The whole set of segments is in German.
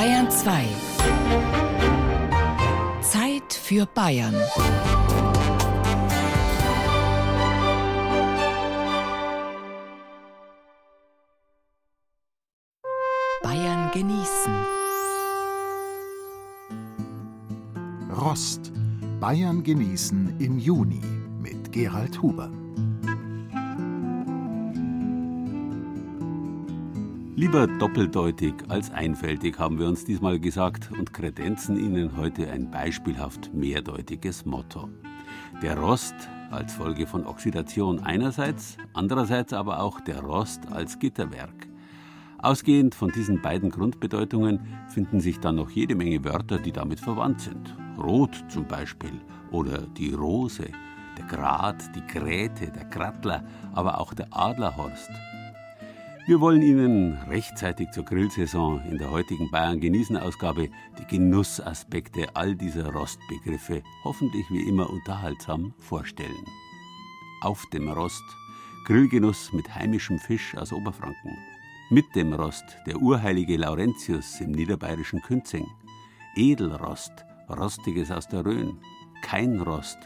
Bayern 2. Zeit für Bayern. Bayern genießen. Rost. Bayern genießen im Juni mit Gerald Huber. Lieber doppeldeutig als einfältig haben wir uns diesmal gesagt und kredenzen Ihnen heute ein beispielhaft mehrdeutiges Motto. Der Rost als Folge von Oxidation einerseits, andererseits aber auch der Rost als Gitterwerk. Ausgehend von diesen beiden Grundbedeutungen finden sich dann noch jede Menge Wörter, die damit verwandt sind. Rot zum Beispiel oder die Rose, der Grat, die Gräte, der Krattler, aber auch der Adlerhorst. Wir wollen Ihnen rechtzeitig zur Grillsaison in der heutigen Bayern genießen Ausgabe die Genussaspekte all dieser Rostbegriffe hoffentlich wie immer unterhaltsam vorstellen. Auf dem Rost Grillgenuss mit heimischem Fisch aus Oberfranken. Mit dem Rost der urheilige Laurentius im niederbayerischen Künzing. Edelrost, Rostiges aus der Rhön. Kein Rost,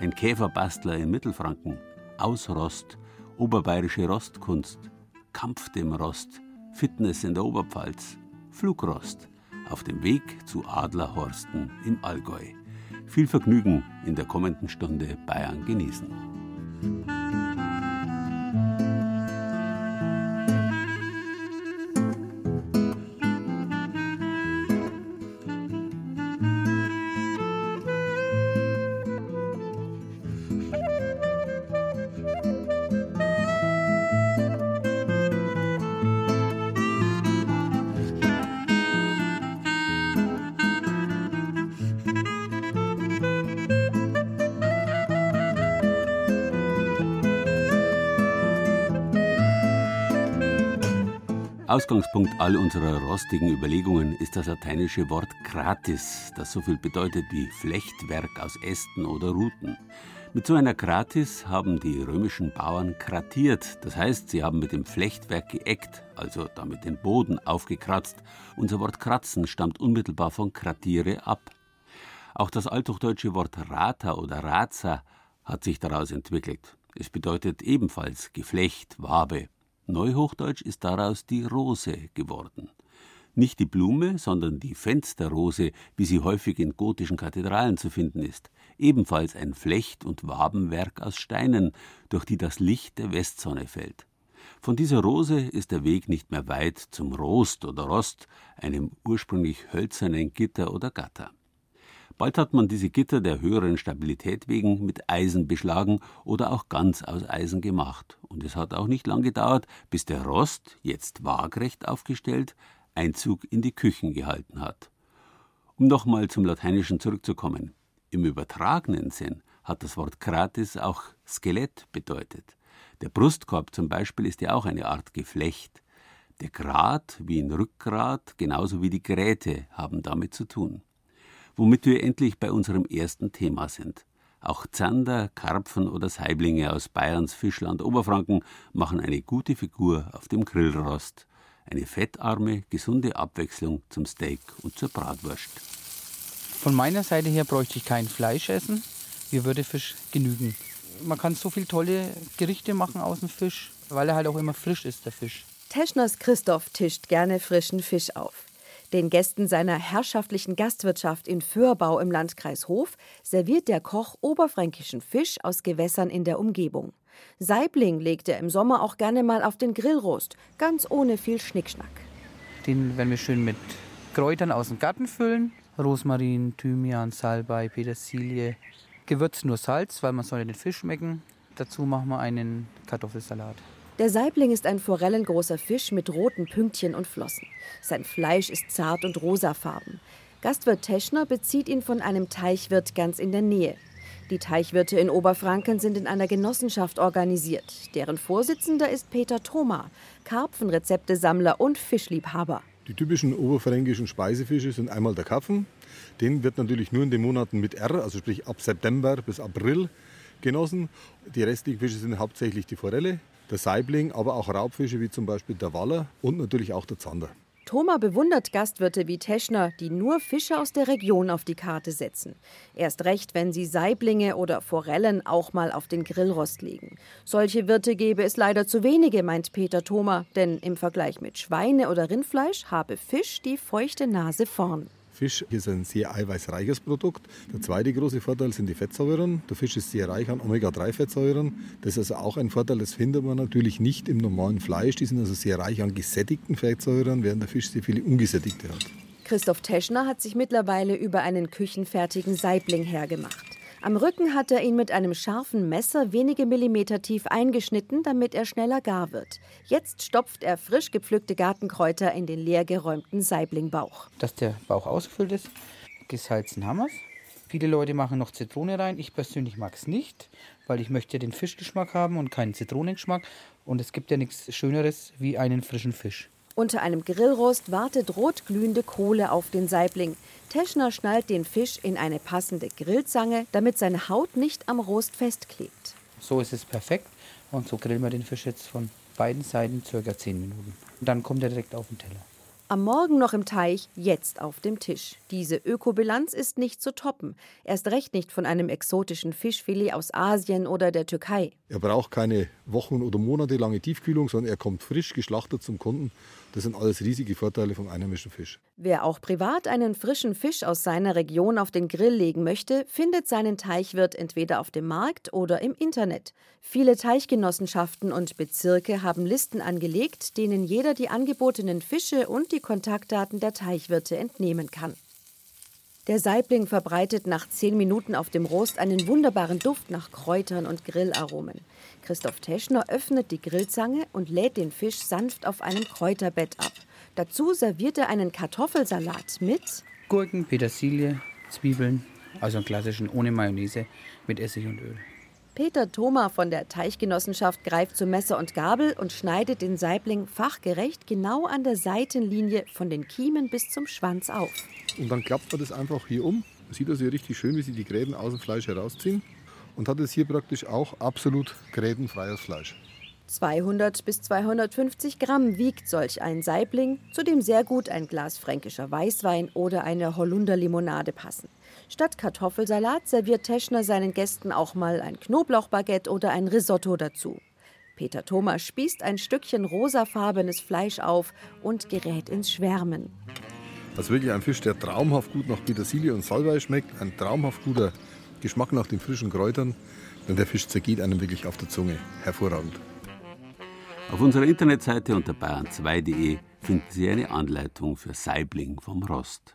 ein Käferbastler in Mittelfranken. Ausrost, oberbayerische Rostkunst. Kampf dem Rost, Fitness in der Oberpfalz, Flugrost auf dem Weg zu Adlerhorsten im Allgäu. Viel Vergnügen in der kommenden Stunde Bayern genießen. Ausgangspunkt all unserer rostigen Überlegungen ist das lateinische Wort gratis, das so viel bedeutet wie Flechtwerk aus Ästen oder Ruten. Mit so einer Gratis haben die römischen Bauern kratiert, das heißt, sie haben mit dem Flechtwerk geeckt, also damit den Boden aufgekratzt. Unser Wort kratzen stammt unmittelbar von kratiere ab. Auch das althochdeutsche Wort rata oder raza hat sich daraus entwickelt. Es bedeutet ebenfalls Geflecht, Wabe. Neuhochdeutsch ist daraus die Rose geworden. Nicht die Blume, sondern die Fensterrose, wie sie häufig in gotischen Kathedralen zu finden ist. Ebenfalls ein Flecht- und Wabenwerk aus Steinen, durch die das Licht der Westsonne fällt. Von dieser Rose ist der Weg nicht mehr weit zum Rost oder Rost, einem ursprünglich hölzernen Gitter oder Gatter. Bald hat man diese Gitter der höheren Stabilität wegen mit Eisen beschlagen oder auch ganz aus Eisen gemacht. Und es hat auch nicht lang gedauert, bis der Rost, jetzt waagrecht aufgestellt, Einzug in die Küchen gehalten hat. Um nochmal zum Lateinischen zurückzukommen. Im übertragenen Sinn hat das Wort Kratis auch Skelett bedeutet. Der Brustkorb zum Beispiel ist ja auch eine Art Geflecht. Der Grat wie ein Rückgrat, genauso wie die Gräte, haben damit zu tun womit wir endlich bei unserem ersten Thema sind. Auch Zander, Karpfen oder Saiblinge aus Bayerns Fischland Oberfranken machen eine gute Figur auf dem Grillrost. Eine fettarme, gesunde Abwechslung zum Steak und zur Bratwurst. Von meiner Seite her bräuchte ich kein Fleisch essen. Mir würde Fisch genügen. Man kann so viele tolle Gerichte machen aus dem Fisch, weil er halt auch immer frisch ist, der Fisch. Teschners Christoph tischt gerne frischen Fisch auf. Den Gästen seiner herrschaftlichen Gastwirtschaft in Föhrbau im Landkreis Hof serviert der Koch oberfränkischen Fisch aus Gewässern in der Umgebung. Saibling legt er im Sommer auch gerne mal auf den Grillrost, ganz ohne viel Schnickschnack. Den werden wir schön mit Kräutern aus dem Garten füllen. Rosmarin, Thymian, Salbei, Petersilie. Gewürzt nur Salz, weil man soll den Fisch schmecken. Dazu machen wir einen Kartoffelsalat. Der Saibling ist ein forellengroßer Fisch mit roten Pünktchen und Flossen. Sein Fleisch ist zart und rosafarben. Gastwirt Teschner bezieht ihn von einem Teichwirt ganz in der Nähe. Die Teichwirte in Oberfranken sind in einer Genossenschaft organisiert. Deren Vorsitzender ist Peter Thoma, Karpfenrezeptesammler und Fischliebhaber. Die typischen oberfränkischen Speisefische sind einmal der Karpfen. Den wird natürlich nur in den Monaten mit R, also sprich ab September bis April, genossen. Die restlichen Fische sind hauptsächlich die Forelle, der Saibling, aber auch Raubfische wie zum Beispiel der Waller und natürlich auch der Zander. Thoma bewundert Gastwirte wie Teschner, die nur Fische aus der Region auf die Karte setzen. Erst recht, wenn sie Saiblinge oder Forellen auch mal auf den Grillrost legen. Solche Wirte gäbe es leider zu wenige, meint Peter Thoma, denn im Vergleich mit Schweine- oder Rindfleisch habe Fisch die feuchte Nase vorn. Fisch ist ein sehr eiweißreiches Produkt. Der zweite große Vorteil sind die Fettsäuren. Der Fisch ist sehr reich an Omega-3-Fettsäuren. Das ist also auch ein Vorteil, das findet man natürlich nicht im normalen Fleisch. Die sind also sehr reich an gesättigten Fettsäuren, während der Fisch sehr viele ungesättigte hat. Christoph Teschner hat sich mittlerweile über einen küchenfertigen Saibling hergemacht. Am Rücken hat er ihn mit einem scharfen Messer wenige Millimeter tief eingeschnitten, damit er schneller gar wird. Jetzt stopft er frisch gepflückte Gartenkräuter in den leergeräumten Saiblingbauch. Dass der Bauch ausgefüllt ist, gesalzen wir's. Viele Leute machen noch Zitrone rein. Ich persönlich mag es nicht, weil ich möchte den Fischgeschmack haben und keinen Zitronengeschmack. Und es gibt ja nichts Schöneres wie einen frischen Fisch. Unter einem Grillrost wartet rotglühende Kohle auf den Saibling. Teschner schnallt den Fisch in eine passende Grillzange, damit seine Haut nicht am Rost festklebt. So ist es perfekt. Und so grillen wir den Fisch jetzt von beiden Seiten circa 10 Minuten. Und dann kommt er direkt auf den Teller. Am Morgen noch im Teich, jetzt auf dem Tisch. Diese Ökobilanz ist nicht zu toppen. Erst recht nicht von einem exotischen Fischfilet aus Asien oder der Türkei. Er braucht keine Wochen- oder monatelange Tiefkühlung, sondern er kommt frisch geschlachtet zum Kunden. Das sind alles riesige Vorteile vom einheimischen Fisch. Wer auch privat einen frischen Fisch aus seiner Region auf den Grill legen möchte, findet seinen Teichwirt entweder auf dem Markt oder im Internet. Viele Teichgenossenschaften und Bezirke haben Listen angelegt, denen jeder die angebotenen Fische und die Kontaktdaten der Teichwirte entnehmen kann. Der Saibling verbreitet nach zehn Minuten auf dem Rost einen wunderbaren Duft nach Kräutern und Grillaromen. Christoph Teschner öffnet die Grillzange und lädt den Fisch sanft auf einem Kräuterbett ab. Dazu serviert er einen Kartoffelsalat mit Gurken, Petersilie, Zwiebeln, also einen klassischen ohne Mayonnaise mit Essig und Öl. Peter Thoma von der Teichgenossenschaft greift zu Messer und Gabel und schneidet den Saibling fachgerecht genau an der Seitenlinie von den Kiemen bis zum Schwanz auf. Und dann klappt man das einfach hier um. Man sieht also richtig schön, wie sie die Gräten aus dem Fleisch herausziehen. Und hat es hier praktisch auch absolut grätenfreies Fleisch. 200 bis 250 Gramm wiegt solch ein Saibling, zu dem sehr gut ein Glas fränkischer Weißwein oder eine Holunderlimonade passen. Statt Kartoffelsalat serviert Teschner seinen Gästen auch mal ein Knoblauchbaguette oder ein Risotto dazu. Peter Thomas spießt ein Stückchen rosafarbenes Fleisch auf und gerät ins Schwärmen. Das ist wirklich ein Fisch, der traumhaft gut nach Petersilie und Salbei schmeckt. Ein traumhaft guter Geschmack nach den frischen Kräutern. Denn der Fisch zergeht einem wirklich auf der Zunge. Hervorragend. Auf unserer Internetseite unter bayern2.de finden Sie eine Anleitung für Saibling vom Rost.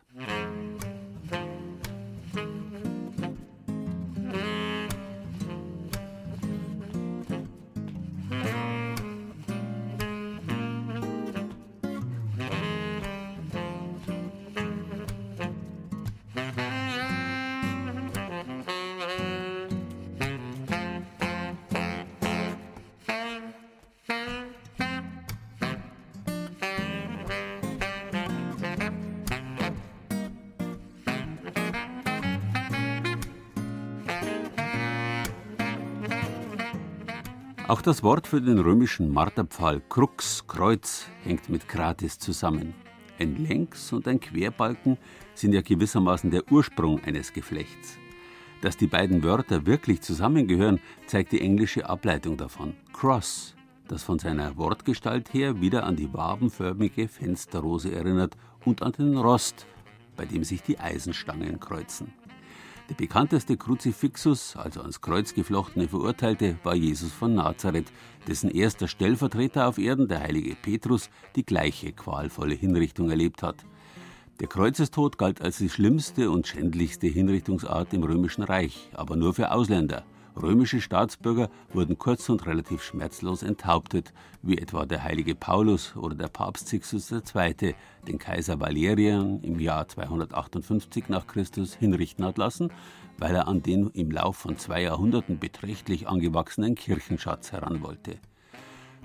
Auch das Wort für den römischen Marterpfahl Krux, Kreuz, hängt mit Kratis zusammen. Ein Längs- und ein Querbalken sind ja gewissermaßen der Ursprung eines Geflechts. Dass die beiden Wörter wirklich zusammengehören, zeigt die englische Ableitung davon. Cross, das von seiner Wortgestalt her wieder an die wabenförmige Fensterrose erinnert und an den Rost, bei dem sich die Eisenstangen kreuzen. Der bekannteste Kruzifixus, also ans Kreuz geflochtene Verurteilte, war Jesus von Nazareth, dessen erster Stellvertreter auf Erden, der heilige Petrus, die gleiche qualvolle Hinrichtung erlebt hat. Der Kreuzestod galt als die schlimmste und schändlichste Hinrichtungsart im Römischen Reich, aber nur für Ausländer. Römische Staatsbürger wurden kurz und relativ schmerzlos enthauptet, wie etwa der heilige Paulus oder der Papst Sixtus II., den Kaiser Valerian im Jahr 258 nach Christus hinrichten hat lassen, weil er an den im Lauf von zwei Jahrhunderten beträchtlich angewachsenen Kirchenschatz heran wollte.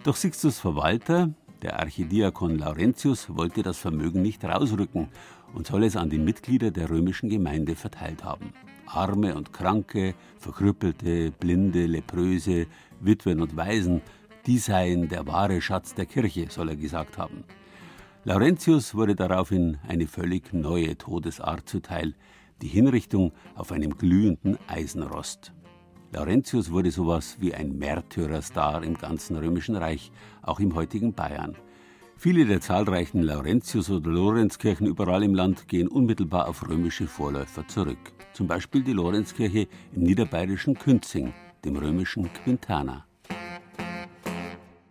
Doch Sixtus Verwalter, der Archidiakon Laurentius, wollte das Vermögen nicht rausrücken und soll es an die Mitglieder der römischen Gemeinde verteilt haben. Arme und Kranke, Verkrüppelte, Blinde, Lepröse, Witwen und Waisen, die seien der wahre Schatz der Kirche, soll er gesagt haben. Laurentius wurde daraufhin eine völlig neue Todesart zuteil, die Hinrichtung auf einem glühenden Eisenrost. Laurentius wurde sowas wie ein Märtyrerstar im ganzen Römischen Reich, auch im heutigen Bayern. Viele der zahlreichen Laurentius- oder Lorenzkirchen überall im Land gehen unmittelbar auf römische Vorläufer zurück. Zum Beispiel die Lorenzkirche im niederbayerischen Künzing, dem römischen Quintana.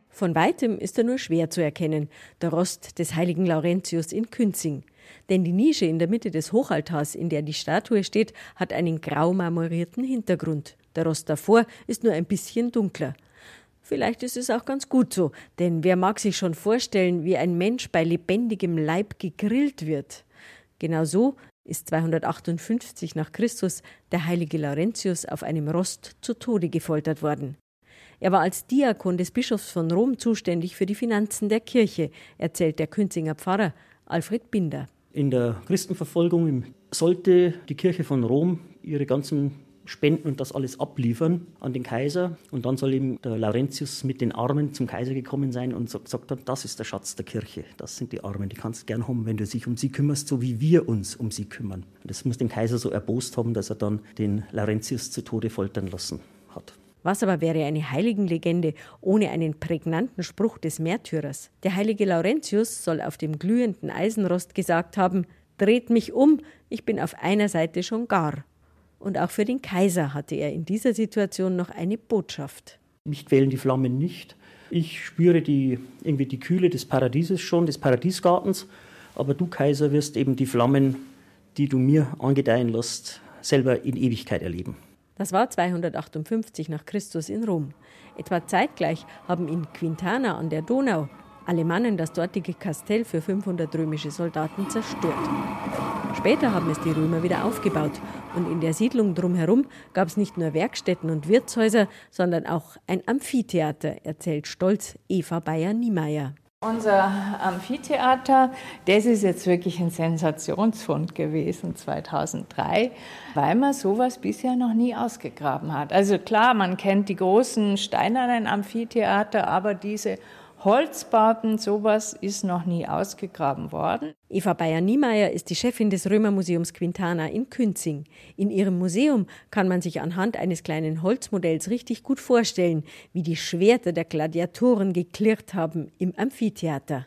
Von weitem ist er nur schwer zu erkennen, der Rost des heiligen Laurentius in Künzing. Denn die Nische in der Mitte des Hochaltars, in der die Statue steht, hat einen grau marmorierten Hintergrund. Der Rost davor ist nur ein bisschen dunkler. Vielleicht ist es auch ganz gut so, denn wer mag sich schon vorstellen, wie ein Mensch bei lebendigem Leib gegrillt wird? Genau so ist 258 nach Christus der heilige Laurentius auf einem Rost zu Tode gefoltert worden. Er war als Diakon des Bischofs von Rom zuständig für die Finanzen der Kirche, erzählt der Künzinger Pfarrer Alfred Binder. In der Christenverfolgung sollte die Kirche von Rom ihre ganzen Spenden und das alles abliefern an den Kaiser. Und dann soll eben der Laurentius mit den Armen zum Kaiser gekommen sein und gesagt hat, das ist der Schatz der Kirche. Das sind die Armen, die kannst du gern haben, wenn du dich um sie kümmerst, so wie wir uns um sie kümmern. Das muss den Kaiser so erbost haben, dass er dann den Laurentius zu Tode foltern lassen hat. Was aber wäre eine Heiligenlegende ohne einen prägnanten Spruch des Märtyrers? Der heilige Laurentius soll auf dem glühenden Eisenrost gesagt haben: Dreht mich um, ich bin auf einer Seite schon gar. Und auch für den Kaiser hatte er in dieser Situation noch eine Botschaft. Mich quälen die Flammen nicht. Ich spüre die, irgendwie die Kühle des Paradieses schon, des Paradiesgartens. Aber du, Kaiser, wirst eben die Flammen, die du mir angedeihen lässt, selber in Ewigkeit erleben. Das war 258 nach Christus in Rom. Etwa zeitgleich haben in Quintana an der Donau Alemannen das dortige Kastell für 500 römische Soldaten zerstört. Später haben es die Römer wieder aufgebaut und in der Siedlung drumherum gab es nicht nur Werkstätten und Wirtshäuser, sondern auch ein Amphitheater, erzählt stolz Eva Bayer-Niemeyer. Unser Amphitheater, das ist jetzt wirklich ein Sensationsfund gewesen 2003, weil man sowas bisher noch nie ausgegraben hat. Also klar, man kennt die großen steinernen Amphitheater, aber diese Holzbauten, sowas ist noch nie ausgegraben worden. Eva Bayer-Niemeyer ist die Chefin des Römermuseums Quintana in Künzing. In ihrem Museum kann man sich anhand eines kleinen Holzmodells richtig gut vorstellen, wie die Schwerter der Gladiatoren geklirrt haben im Amphitheater.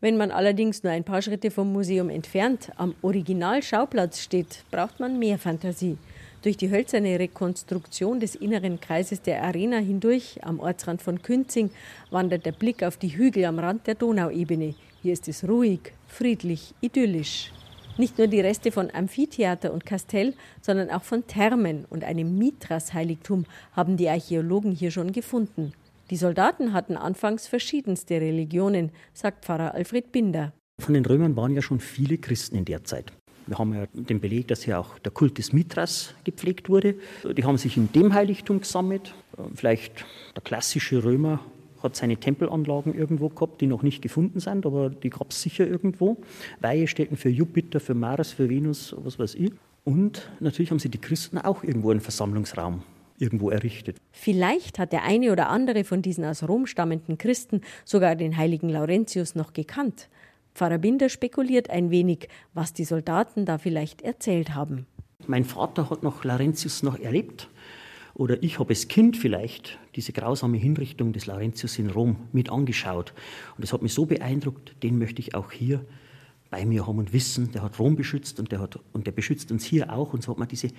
Wenn man allerdings nur ein paar Schritte vom Museum entfernt am Originalschauplatz steht, braucht man mehr Fantasie. Durch die hölzerne Rekonstruktion des inneren Kreises der Arena hindurch am Ortsrand von Künzing wandert der Blick auf die Hügel am Rand der Donauebene. Hier ist es ruhig, friedlich, idyllisch. Nicht nur die Reste von Amphitheater und Kastell, sondern auch von Thermen und einem Mithras-Heiligtum haben die Archäologen hier schon gefunden. Die Soldaten hatten anfangs verschiedenste Religionen, sagt Pfarrer Alfred Binder. Von den Römern waren ja schon viele Christen in der Zeit. Wir haben ja den Beleg, dass hier auch der Kult des Mithras gepflegt wurde. Die haben sich in dem Heiligtum gesammelt. Vielleicht der klassische Römer hat seine Tempelanlagen irgendwo gehabt, die noch nicht gefunden sind, aber die gab es sicher irgendwo. Weihestätten für Jupiter, für Mars, für Venus, was weiß ich. Und natürlich haben sie die Christen auch irgendwo einen Versammlungsraum irgendwo errichtet. Vielleicht hat der eine oder andere von diesen aus Rom stammenden Christen sogar den heiligen Laurentius noch gekannt. Pfarrer Binder spekuliert ein wenig, was die Soldaten da vielleicht erzählt haben. Mein Vater hat noch Laurentius noch erlebt. Oder ich habe als Kind vielleicht diese grausame Hinrichtung des Laurentius in Rom mit angeschaut. Und es hat mich so beeindruckt, den möchte ich auch hier bei mir haben und wissen, der hat Rom beschützt und der, hat, und der beschützt uns hier auch. Und so hat man diese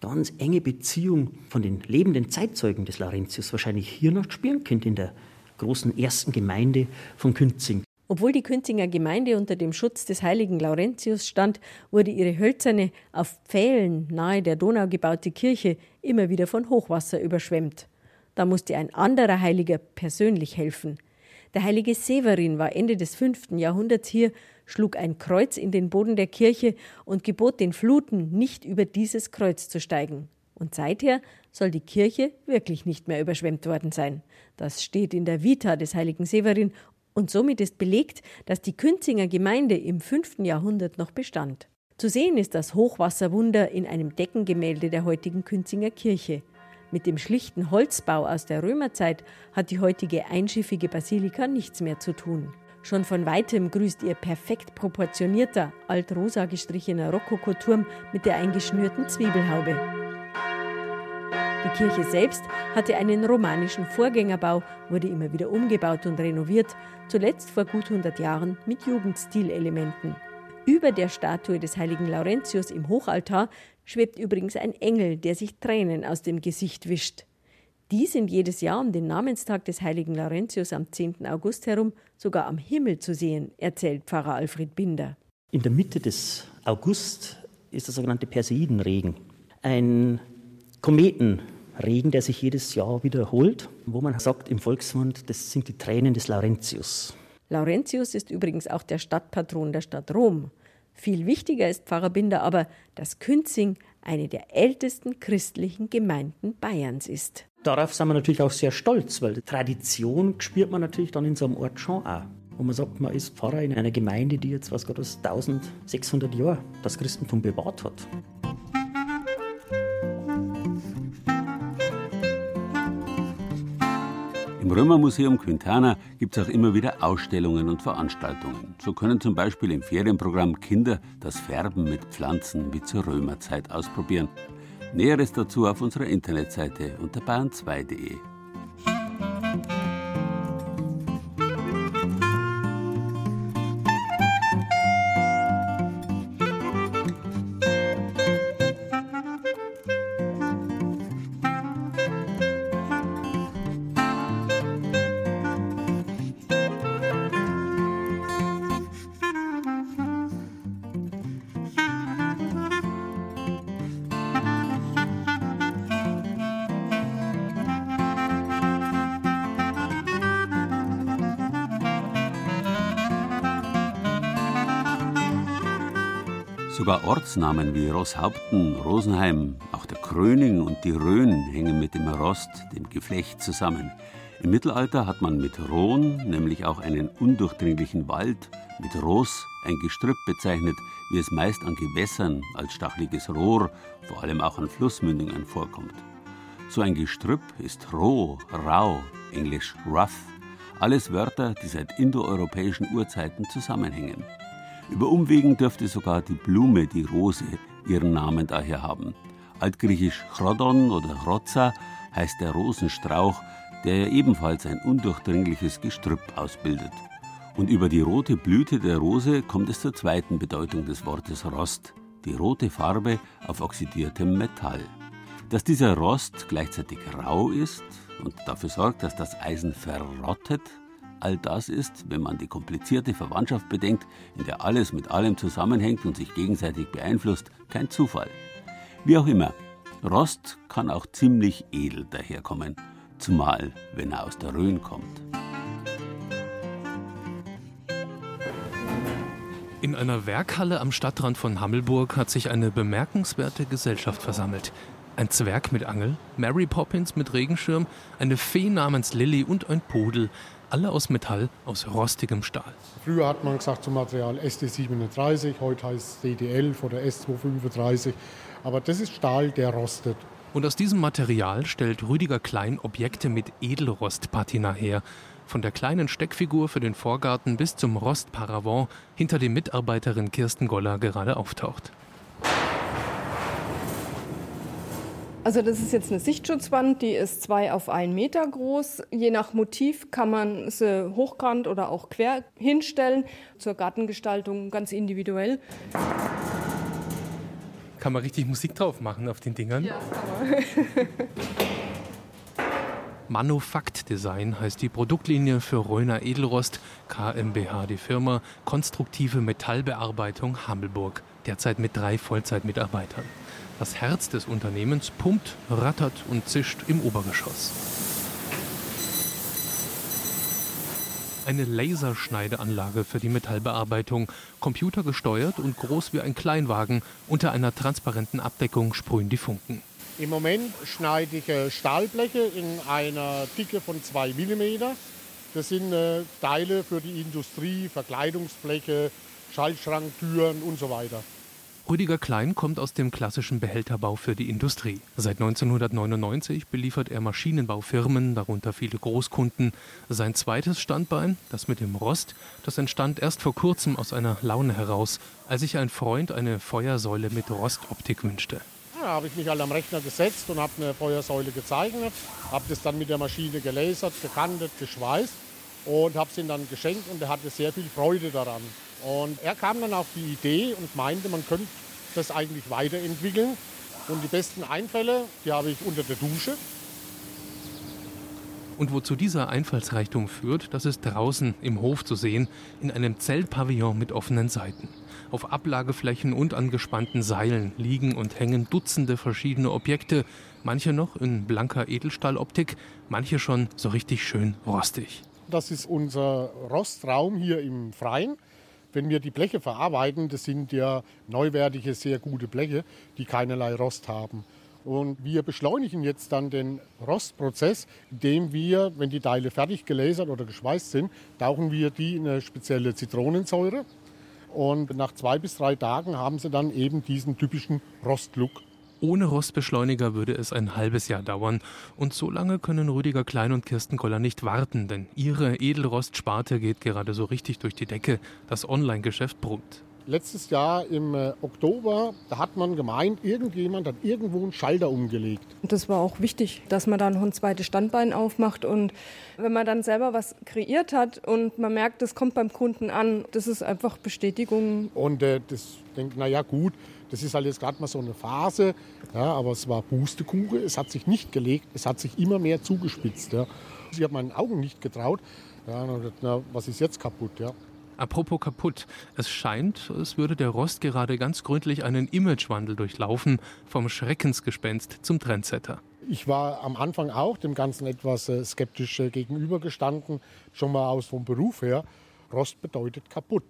ganz enge Beziehung von den lebenden Zeitzeugen des Laurentius wahrscheinlich hier noch spüren können in der großen ersten Gemeinde von Künzing. Obwohl die Künzinger Gemeinde unter dem Schutz des heiligen Laurentius stand, wurde ihre hölzerne, auf Pfählen nahe der Donau gebaute Kirche immer wieder von Hochwasser überschwemmt. Da musste ein anderer Heiliger persönlich helfen. Der heilige Severin war Ende des fünften Jahrhunderts hier, schlug ein Kreuz in den Boden der Kirche und gebot den Fluten, nicht über dieses Kreuz zu steigen. Und seither soll die Kirche wirklich nicht mehr überschwemmt worden sein. Das steht in der Vita des heiligen Severin und somit ist belegt, dass die Künzinger Gemeinde im 5. Jahrhundert noch bestand. Zu sehen ist das Hochwasserwunder in einem Deckengemälde der heutigen Künzinger Kirche. Mit dem schlichten Holzbau aus der Römerzeit hat die heutige einschiffige Basilika nichts mehr zu tun. Schon von weitem grüßt ihr perfekt proportionierter, altrosa gestrichener Rokokoturm mit der eingeschnürten Zwiebelhaube. Die Kirche selbst hatte einen romanischen Vorgängerbau, wurde immer wieder umgebaut und renoviert, zuletzt vor gut 100 Jahren mit Jugendstilelementen. Über der Statue des heiligen Laurentius im Hochaltar schwebt übrigens ein Engel, der sich Tränen aus dem Gesicht wischt. Die sind jedes Jahr um den Namenstag des heiligen Laurentius am 10. August herum sogar am Himmel zu sehen, erzählt Pfarrer Alfred Binder. In der Mitte des August ist der sogenannte Perseidenregen. Ein Kometenregen, der sich jedes Jahr wiederholt, wo man sagt im Volksmund, das sind die Tränen des Laurentius. Laurentius ist übrigens auch der Stadtpatron der Stadt Rom. Viel wichtiger ist Pfarrer Binder aber, dass Künzing eine der ältesten christlichen Gemeinden Bayerns ist. Darauf sind wir natürlich auch sehr stolz, weil die Tradition spürt man natürlich dann in so einem Ort schon auch. Wo man sagt, man ist Pfarrer in einer Gemeinde, die jetzt, was Gott, 1600 Jahre das Christentum bewahrt hat. Im Römermuseum Quintana gibt es auch immer wieder Ausstellungen und Veranstaltungen. So können zum Beispiel im Ferienprogramm Kinder das Färben mit Pflanzen wie zur Römerzeit ausprobieren. Näheres dazu auf unserer Internetseite unter bayern2.de. Sogar Ortsnamen wie Rosshaupten, Rosenheim, auch der Kröning und die Rhön hängen mit dem Rost, dem Geflecht zusammen. Im Mittelalter hat man mit Rohn nämlich auch einen undurchdringlichen Wald, mit Ros ein Gestrüpp bezeichnet, wie es meist an Gewässern als stacheliges Rohr, vor allem auch an Flussmündungen vorkommt. So ein Gestrüpp ist roh, rau, englisch rough, alles Wörter, die seit indoeuropäischen Urzeiten zusammenhängen. Über Umwegen dürfte sogar die Blume, die Rose, ihren Namen daher haben. Altgriechisch Chrodon oder Chrotza heißt der Rosenstrauch, der ebenfalls ein undurchdringliches Gestrüpp ausbildet. Und über die rote Blüte der Rose kommt es zur zweiten Bedeutung des Wortes Rost, die rote Farbe auf oxidiertem Metall. Dass dieser Rost gleichzeitig rau ist und dafür sorgt, dass das Eisen verrottet, All das ist, wenn man die komplizierte Verwandtschaft bedenkt, in der alles mit allem zusammenhängt und sich gegenseitig beeinflusst, kein Zufall. Wie auch immer, Rost kann auch ziemlich edel daherkommen, zumal wenn er aus der Rhön kommt. In einer Werkhalle am Stadtrand von Hammelburg hat sich eine bemerkenswerte Gesellschaft versammelt. Ein Zwerg mit Angel, Mary Poppins mit Regenschirm, eine Fee namens Lilly und ein Pudel, alle aus Metall, aus rostigem Stahl. Früher hat man gesagt zum Material ST37, heute heißt es DD11 oder S235. Aber das ist Stahl, der rostet. Und aus diesem Material stellt Rüdiger Klein Objekte mit Edelrostpatina her. Von der kleinen Steckfigur für den Vorgarten bis zum Rostparavent, hinter dem Mitarbeiterin Kirsten Goller gerade auftaucht. Also das ist jetzt eine Sichtschutzwand, die ist zwei auf einen Meter groß. Je nach Motiv kann man sie hochkant oder auch quer hinstellen. Zur Gartengestaltung ganz individuell. Kann man richtig Musik drauf machen auf den Dingern? Ja, kann man. Manufakt Design heißt die Produktlinie für Röner Edelrost, KMBH die Firma, konstruktive Metallbearbeitung Hammelburg, derzeit mit drei Vollzeitmitarbeitern. Das Herz des Unternehmens pumpt, rattert und zischt im Obergeschoss. Eine Laserschneideanlage für die Metallbearbeitung, computergesteuert und groß wie ein Kleinwagen. Unter einer transparenten Abdeckung sprühen die Funken. Im Moment schneide ich äh, Stahlbleche in einer Dicke von 2 mm. Das sind äh, Teile für die Industrie, Verkleidungsbleche, Schaltschranktüren und so weiter. Rüdiger Klein kommt aus dem klassischen Behälterbau für die Industrie. Seit 1999 beliefert er Maschinenbaufirmen, darunter viele Großkunden. Sein zweites Standbein, das mit dem Rost, das entstand erst vor kurzem aus einer Laune heraus, als sich ein Freund eine Feuersäule mit Rostoptik wünschte. Da habe ich mich halt am Rechner gesetzt und habe eine Feuersäule gezeichnet, habe das dann mit der Maschine gelasert, gekantet, geschweißt und habe es ihm dann geschenkt und er hatte sehr viel Freude daran. Und er kam dann auf die Idee und meinte, man könnte das eigentlich weiterentwickeln. Und die besten Einfälle, die habe ich unter der Dusche. Und wozu dieser Einfallsreichtum führt, das ist draußen im Hof zu sehen, in einem Zeltpavillon mit offenen Seiten. Auf Ablageflächen und angespannten Seilen liegen und hängen Dutzende verschiedene Objekte, manche noch in blanker Edelstahloptik, manche schon so richtig schön rostig. Das ist unser Rostraum hier im Freien. Wenn wir die Bleche verarbeiten, das sind ja neuwertige, sehr gute Bleche, die keinerlei Rost haben. Und wir beschleunigen jetzt dann den Rostprozess, indem wir, wenn die Teile fertig gelasert oder geschweißt sind, tauchen wir die in eine spezielle Zitronensäure. Und nach zwei bis drei Tagen haben sie dann eben diesen typischen Rostlook. Ohne Rostbeschleuniger würde es ein halbes Jahr dauern. Und so lange können Rüdiger Klein und Kirsten Koller nicht warten, denn ihre Edelrostsparte geht gerade so richtig durch die Decke. Das Online-Geschäft brummt. Letztes Jahr im äh, Oktober, da hat man gemeint, irgendjemand hat irgendwo einen Schalter umgelegt. Und das war auch wichtig, dass man dann noch ein zweites Standbein aufmacht. Und wenn man dann selber was kreiert hat und man merkt, das kommt beim Kunden an, das ist einfach Bestätigung. Und äh, das denkt, naja gut, das ist halt jetzt gerade mal so eine Phase, ja, aber es war Pustekuchen, es hat sich nicht gelegt, es hat sich immer mehr zugespitzt. Ja. Ich habe meinen Augen nicht getraut. Ja, na, was ist jetzt kaputt? Ja. Apropos kaputt. Es scheint, es würde der Rost gerade ganz gründlich einen Imagewandel durchlaufen, vom Schreckensgespenst zum Trendsetter. Ich war am Anfang auch dem Ganzen etwas äh, skeptisch äh, gegenübergestanden, schon mal aus vom Beruf her. Rost bedeutet kaputt.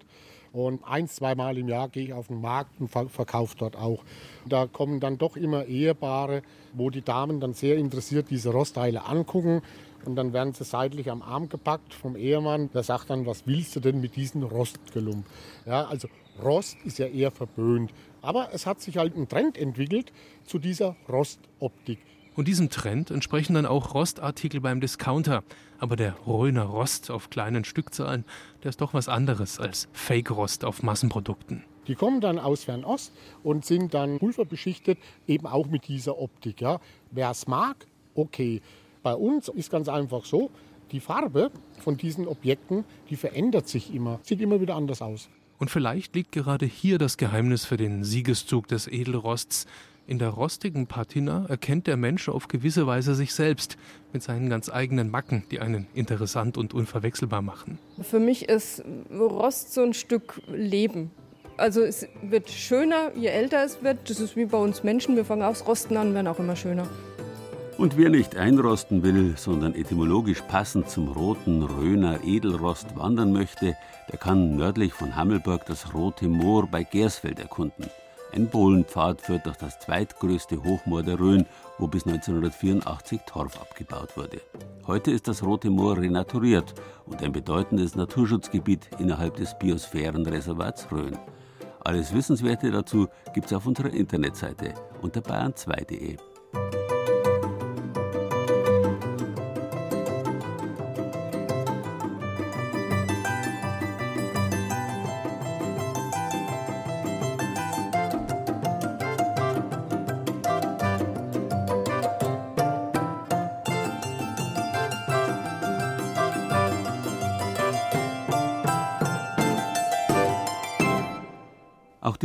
Und ein, zweimal im Jahr gehe ich auf den Markt und verkaufe dort auch. Da kommen dann doch immer Ehepaare, wo die Damen dann sehr interessiert diese Rostteile angucken. Und dann werden sie seitlich am Arm gepackt vom Ehemann. Der sagt dann, was willst du denn mit diesem Rostgelump? Ja, also Rost ist ja eher verböhnt. Aber es hat sich halt ein Trend entwickelt zu dieser Rostoptik. Und diesem Trend entsprechen dann auch Rostartikel beim Discounter. Aber der Röner Rost auf kleinen Stückzahlen, der ist doch was anderes als Fake-Rost auf Massenprodukten. Die kommen dann aus Fernost und sind dann pulverbeschichtet, eben auch mit dieser Optik. Ja. Wer es mag, okay. Bei uns ist ganz einfach so, die Farbe von diesen Objekten, die verändert sich immer, sieht immer wieder anders aus. Und vielleicht liegt gerade hier das Geheimnis für den Siegeszug des Edelrosts. In der rostigen Patina erkennt der Mensch auf gewisse Weise sich selbst mit seinen ganz eigenen Macken, die einen interessant und unverwechselbar machen. Für mich ist Rost so ein Stück Leben. Also es wird schöner, je älter es wird. Das ist wie bei uns Menschen. Wir fangen aus Rosten an, werden auch immer schöner. Und wer nicht einrosten will, sondern etymologisch passend zum roten Röner Edelrost wandern möchte, der kann nördlich von Hammelburg das Rote Moor bei Gersfeld erkunden. Ein Bohlenpfad führt durch das zweitgrößte Hochmoor der Rhön, wo bis 1984 Torf abgebaut wurde. Heute ist das Rote Moor renaturiert und ein bedeutendes Naturschutzgebiet innerhalb des Biosphärenreservats Rhön. Alles Wissenswerte dazu gibt es auf unserer Internetseite unter bayern2.de.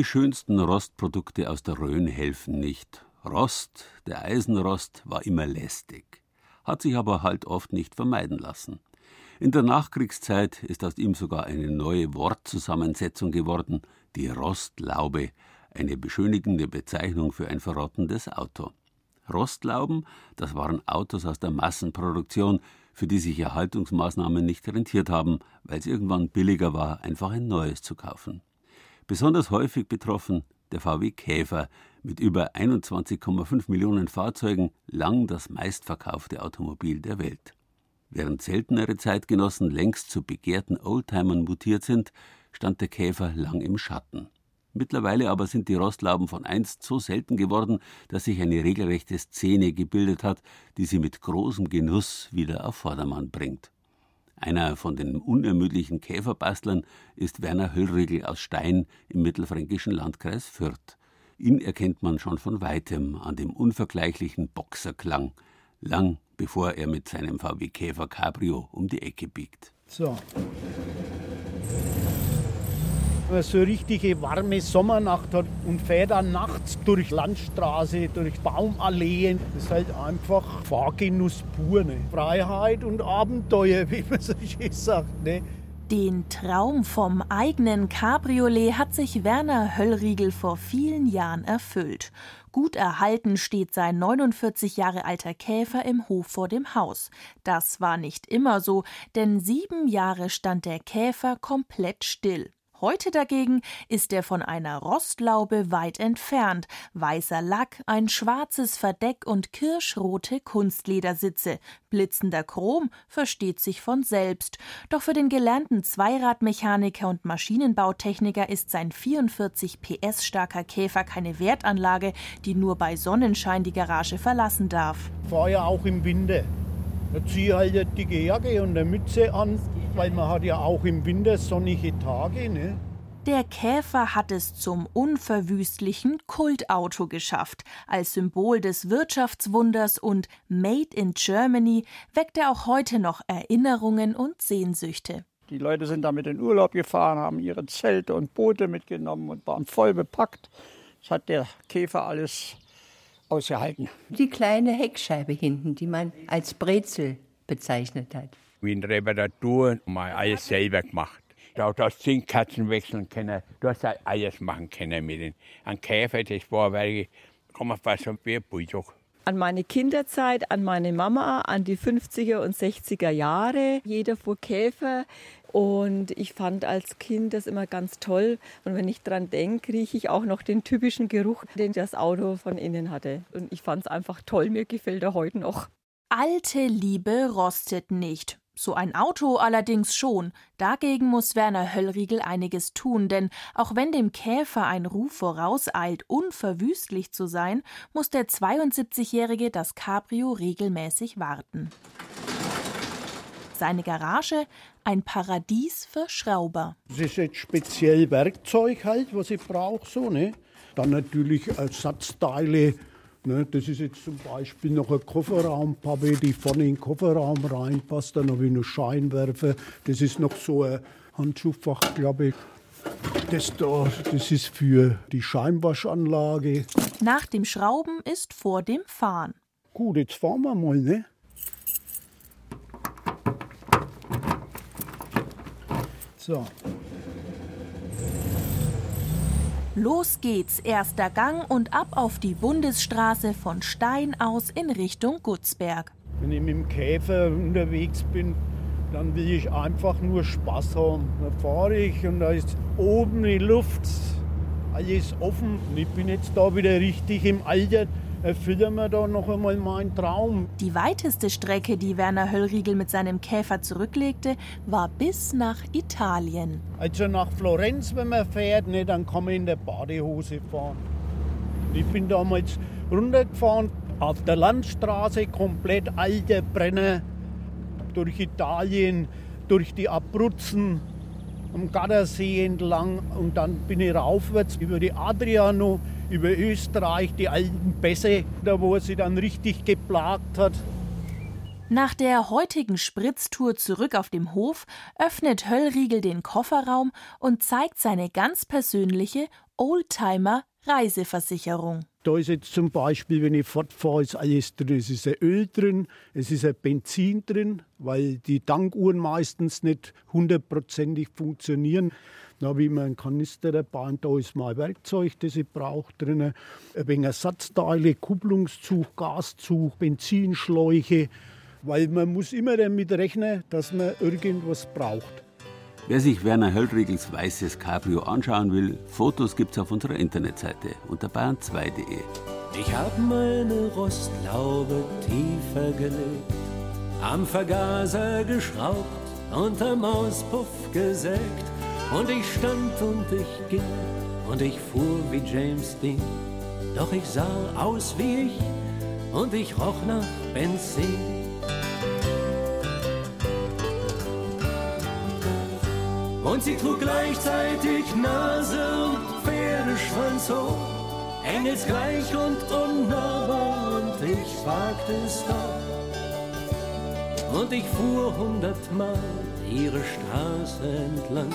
die schönsten Rostprodukte aus der Rhön helfen nicht. Rost, der Eisenrost, war immer lästig, hat sich aber halt oft nicht vermeiden lassen. In der Nachkriegszeit ist aus ihm sogar eine neue Wortzusammensetzung geworden, die Rostlaube, eine beschönigende Bezeichnung für ein verrottendes Auto. Rostlauben, das waren Autos aus der Massenproduktion, für die sich Erhaltungsmaßnahmen nicht rentiert haben, weil es irgendwann billiger war, einfach ein neues zu kaufen. Besonders häufig betroffen der VW Käfer mit über 21,5 Millionen Fahrzeugen, lang das meistverkaufte Automobil der Welt. Während seltenere Zeitgenossen längst zu begehrten Oldtimern mutiert sind, stand der Käfer lang im Schatten. Mittlerweile aber sind die Rostlauben von einst so selten geworden, dass sich eine regelrechte Szene gebildet hat, die sie mit großem Genuss wieder auf Vordermann bringt. Einer von den unermüdlichen Käferbastlern ist Werner Höllriegel aus Stein im mittelfränkischen Landkreis Fürth. Ihn erkennt man schon von weitem an dem unvergleichlichen Boxerklang, lang bevor er mit seinem VW Käfer Cabrio um die Ecke biegt. So. Man so eine richtige warme Sommernacht hat und fährt dann nachts durch Landstraße, durch Baumalleen, das ist halt einfach Fahrgenuss pur. Ne? Freiheit und Abenteuer, wie man so schön sagt. Ne? Den Traum vom eigenen Cabriolet hat sich Werner Höllriegel vor vielen Jahren erfüllt. Gut erhalten steht sein 49 Jahre alter Käfer im Hof vor dem Haus. Das war nicht immer so, denn sieben Jahre stand der Käfer komplett still. Heute dagegen ist er von einer Rostlaube weit entfernt. Weißer Lack, ein schwarzes Verdeck und kirschrote Kunstledersitze. Blitzender Chrom versteht sich von selbst. Doch für den gelernten Zweiradmechaniker und Maschinenbautechniker ist sein 44 PS starker Käfer keine Wertanlage, die nur bei Sonnenschein die Garage verlassen darf. Ja auch im Winter. Da ziehe halt eine dicke Jacke und eine Mütze an, weil man hat ja auch im Winter sonnige Tage. Ne? Der Käfer hat es zum unverwüstlichen Kultauto geschafft. Als Symbol des Wirtschaftswunders und Made in Germany weckt er auch heute noch Erinnerungen und Sehnsüchte. Die Leute sind damit in Urlaub gefahren, haben ihre Zelte und Boote mitgenommen und waren voll bepackt. Das hat der Käfer alles ausgehalten. Die kleine Heckscheibe hinten, die man als Brezel bezeichnet hat. Wie in Reparatur mal alles selber gemacht. Du hast Zinkkatzen wechseln können, du hast alles machen können mit den. Ein Käfer, das war wirklich, kann man fast schon wie ein Bulldog an meine Kinderzeit, an meine Mama, an die 50er und 60er Jahre. Jeder fuhr Käfer und ich fand als Kind das immer ganz toll. Und wenn ich dran denke, rieche ich auch noch den typischen Geruch, den das Auto von innen hatte. Und ich fand es einfach toll. Mir gefällt er heute noch. Alte Liebe rostet nicht. So ein Auto allerdings schon. Dagegen muss Werner Höllriegel einiges tun, denn auch wenn dem Käfer ein Ruf vorauseilt, unverwüstlich zu sein, muss der 72-Jährige das Cabrio regelmäßig warten. Seine Garage ein Paradies für Schrauber. Das ist jetzt speziell Werkzeug halt, was ich brauche, so, ne? Dann natürlich Ersatzteile. Ne? Das ist jetzt zum Beispiel noch ein Kofferraumpappe, die vorne in den Kofferraum reinpasst. Dann habe ich noch Scheinwerfer. Das ist noch so ein Handschuhfach, glaube ich. Das da, das ist für die Scheinwaschanlage. Nach dem Schrauben ist vor dem Fahren. Gut, jetzt fahren wir mal, ne? So. Los geht's, erster Gang und ab auf die Bundesstraße von Stein aus in Richtung Gutzberg. Wenn ich mit dem Käfer unterwegs bin, dann will ich einfach nur Spaß haben. Da fahre ich und da ist oben die Luft, alles offen. Und ich bin jetzt da wieder richtig im Alter, erfüllen wir da noch einmal meinen Traum. Die weiteste Strecke, die Werner Höllriegel mit seinem Käfer zurücklegte, war bis nach Italien. Also nach Florenz, wenn man fährt, ne, dann kann man in der Badehose fahren. Ich bin damals runtergefahren auf der Landstraße, komplett alte Brenner, durch Italien, durch die Abruzzen, am Gardasee entlang und dann bin ich raufwärts über die Adriano über Österreich, die alten Bässe, da wo er sie dann richtig geplagt hat. Nach der heutigen Spritztour zurück auf dem Hof öffnet Höllriegel den Kofferraum und zeigt seine ganz persönliche Oldtimer-Reiseversicherung. Da ist jetzt zum Beispiel, wenn ich fortfahre, ist alles drin. Es ist ein Öl drin, es ist ein Benzin drin, weil die Tankuhren meistens nicht hundertprozentig funktionieren. Da habe ich immer einen Kanister dabei und da ist mein Werkzeug, das ich brauche drin. Ein wenig Ersatzteile, Kupplungszug, Gaszug, Benzinschläuche, weil man muss immer damit rechnen, dass man irgendwas braucht. Wer sich Werner Höllriegels weißes Cabrio anschauen will, Fotos gibt's auf unserer Internetseite unter bayern2.de. Ich hab meine Rostlaube tiefer gelegt, am Vergaser geschraubt und am Auspuff gesägt und ich stand und ich ging und ich fuhr wie James Dean. Doch ich sah aus wie ich und ich roch nach Benzin. Und sie trug gleichzeitig Nase und Pferdeschwanz hoch, engelsgleich und unnahbar und ich wagte es doch. Und ich fuhr hundertmal ihre Straße entlang,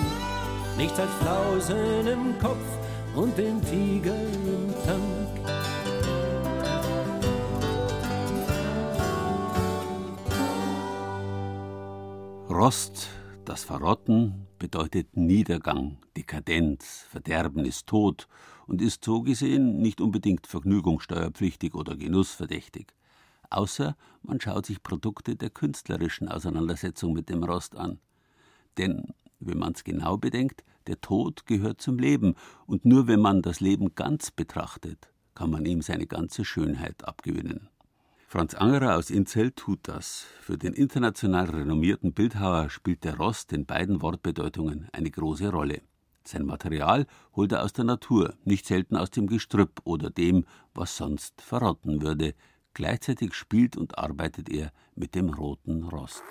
nichts als Flausen im Kopf und den Tiger im Tank. Rost, das Verrotten, bedeutet Niedergang, Dekadenz, Verderben ist Tod und ist so gesehen nicht unbedingt vergnügungssteuerpflichtig oder genussverdächtig. Außer man schaut sich Produkte der künstlerischen Auseinandersetzung mit dem Rost an. Denn, wenn man es genau bedenkt, der Tod gehört zum Leben, und nur wenn man das Leben ganz betrachtet, kann man ihm seine ganze Schönheit abgewinnen. Franz Angerer aus Inzell tut das. Für den international renommierten Bildhauer spielt der Rost in beiden Wortbedeutungen eine große Rolle. Sein Material holt er aus der Natur, nicht selten aus dem Gestrüpp oder dem, was sonst verrotten würde. Gleichzeitig spielt und arbeitet er mit dem roten Rost.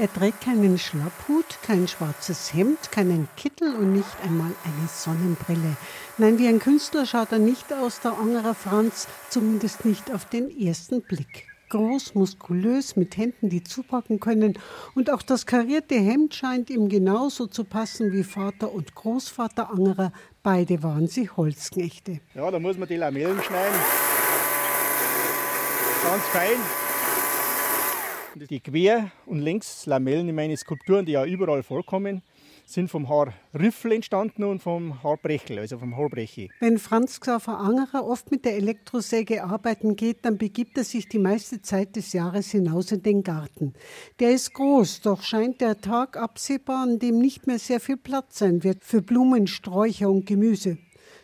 Er trägt keinen Schlapphut, kein schwarzes Hemd, keinen Kittel und nicht einmal eine Sonnenbrille. Nein, wie ein Künstler schaut er nicht aus, der Angerer Franz, zumindest nicht auf den ersten Blick. Groß, muskulös, mit Händen, die zupacken können. Und auch das karierte Hemd scheint ihm genauso zu passen wie Vater und Großvater Angerer. Beide waren sie Holzknechte. Ja, da muss man die Lamellen schneiden. Ganz fein. Die Quer- und Längslamellen in meinen Skulpturen, die ja überall vorkommen, sind vom Haarriffel entstanden und vom Haarbrechel, also vom Haarbrechi. Wenn Franz Xaver Angerer oft mit der Elektrosäge arbeiten geht, dann begibt er sich die meiste Zeit des Jahres hinaus in den Garten. Der ist groß, doch scheint der Tag absehbar, an dem nicht mehr sehr viel Platz sein wird für Blumen, Sträucher und Gemüse.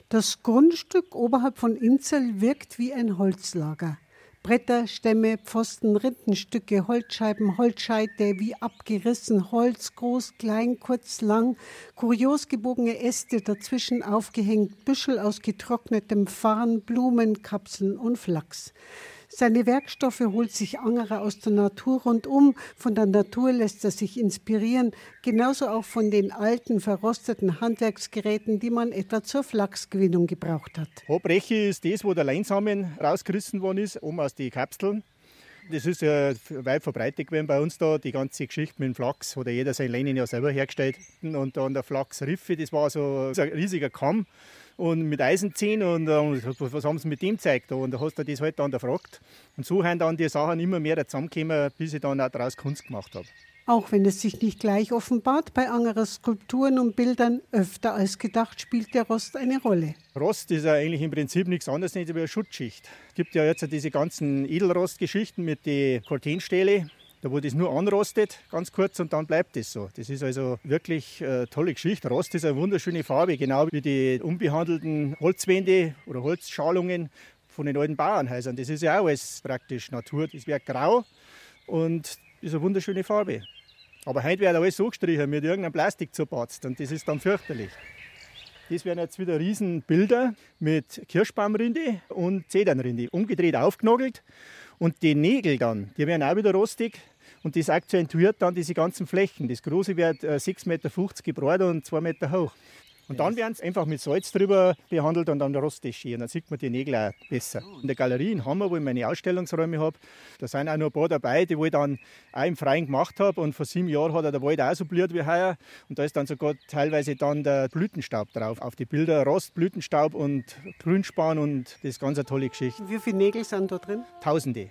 Das Grundstück oberhalb von Inzell wirkt wie ein Holzlager. Bretter, Stämme, Pfosten, Rindenstücke, Holzscheiben, Holzscheite, wie abgerissen, Holz, groß, klein, kurz, lang, kurios gebogene Äste, dazwischen aufgehängt, Büschel aus getrocknetem Farn, Blumen, Kapseln und Flachs. Seine Werkstoffe holt sich Angerer aus der Natur rundum. Von der Natur lässt er sich inspirieren, genauso auch von den alten, verrosteten Handwerksgeräten, die man etwa zur Flachsgewinnung gebraucht hat. Haarbreche ist das, wo der Leinsamen rausgerissen worden ist, oben aus den Kapseln. Das ist ja weit verbreitet gewesen bei uns da, die ganze Geschichte mit dem Flachs, wo jeder sein Leinen ja selber hergestellt Und dann der Flachsriffe, das war so ein riesiger Kamm und mit Eisenzähnen und, und was haben sie mit dem gezeigt? Und da hast du das halt dann gefragt. Und so haben dann die Sachen immer mehr zusammengekommen, bis ich dann auch daraus Kunst gemacht habe. Auch wenn es sich nicht gleich offenbart, bei Angeres Skulpturen und Bildern öfter als gedacht spielt der Rost eine Rolle. Rost ist ja eigentlich im Prinzip nichts anderes als eine Schutzschicht. Es gibt ja jetzt diese ganzen Edelrostgeschichten mit den Cortenstähle, da wo das nur anrostet, ganz kurz, und dann bleibt es so. Das ist also wirklich eine tolle Geschichte. Rost ist eine wunderschöne Farbe, genau wie die unbehandelten Holzwände oder Holzschalungen von den alten Bauernhäusern. Das ist ja auch alles praktisch Natur. Das wird grau und ist eine wunderschöne Farbe. Aber heute wird alles so gestrichen mit irgendeinem Plastik zerpatzt und das ist dann fürchterlich. Das wären jetzt wieder Riesenbilder mit Kirschbaumrinde und Zedernrinde, umgedreht aufgenagelt. Und die Nägel dann, die werden auch wieder rostig und das akzentuiert dann diese ganzen Flächen. Das große wird 6,50 Meter gebräut und 2 Meter hoch. Und dann werden sie einfach mit Salz drüber behandelt und dann rost das schön. Dann sieht man die Nägel auch besser. In der Galerie in Hammer, wo ich meine Ausstellungsräume habe, da sind auch noch ein paar dabei, die ich dann auch im Freien gemacht habe. Und vor sieben Jahren hat der Wald auch so blüht wie heuer. Und da ist dann sogar teilweise dann der Blütenstaub drauf. Auf die Bilder Rost, Blütenstaub und Grünspan und das ist ganz eine tolle Geschichte. Wie viele Nägel sind da drin? Tausende.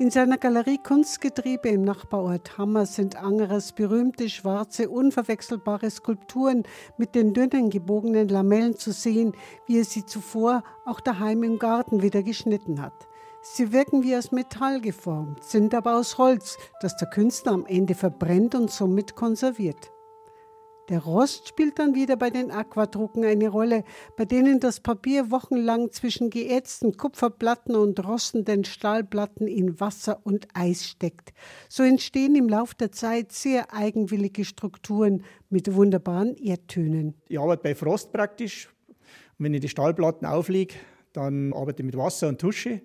In seiner Galerie Kunstgetriebe im Nachbarort Hammer sind Angerers berühmte schwarze, unverwechselbare Skulpturen mit den dünnen gebogenen Lamellen zu sehen, wie er sie zuvor auch daheim im Garten wieder geschnitten hat. Sie wirken wie aus Metall geformt, sind aber aus Holz, das der Künstler am Ende verbrennt und somit konserviert. Der Rost spielt dann wieder bei den Aquadrucken eine Rolle, bei denen das Papier wochenlang zwischen geätzten Kupferplatten und rostenden Stahlplatten in Wasser und Eis steckt. So entstehen im Lauf der Zeit sehr eigenwillige Strukturen mit wunderbaren Erdtönen. Ich arbeite bei Frost praktisch. Wenn ich die Stahlplatten auflege, dann arbeite ich mit Wasser und Tusche.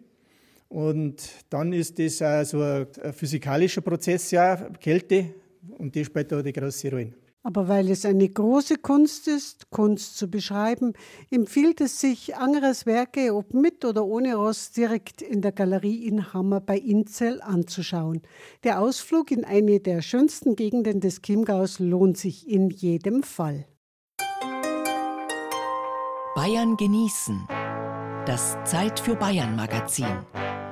Und dann ist das auch so ein physikalischer Prozess, ja, Kälte, und die spielt da die große Rolle. Aber weil es eine große Kunst ist, Kunst zu beschreiben, empfiehlt es sich, Angeres Werke, ob mit oder ohne Rost, direkt in der Galerie in Hammer bei Inzell anzuschauen. Der Ausflug in eine der schönsten Gegenden des Chiemgaus lohnt sich in jedem Fall. Bayern genießen. Das Zeit für Bayern Magazin.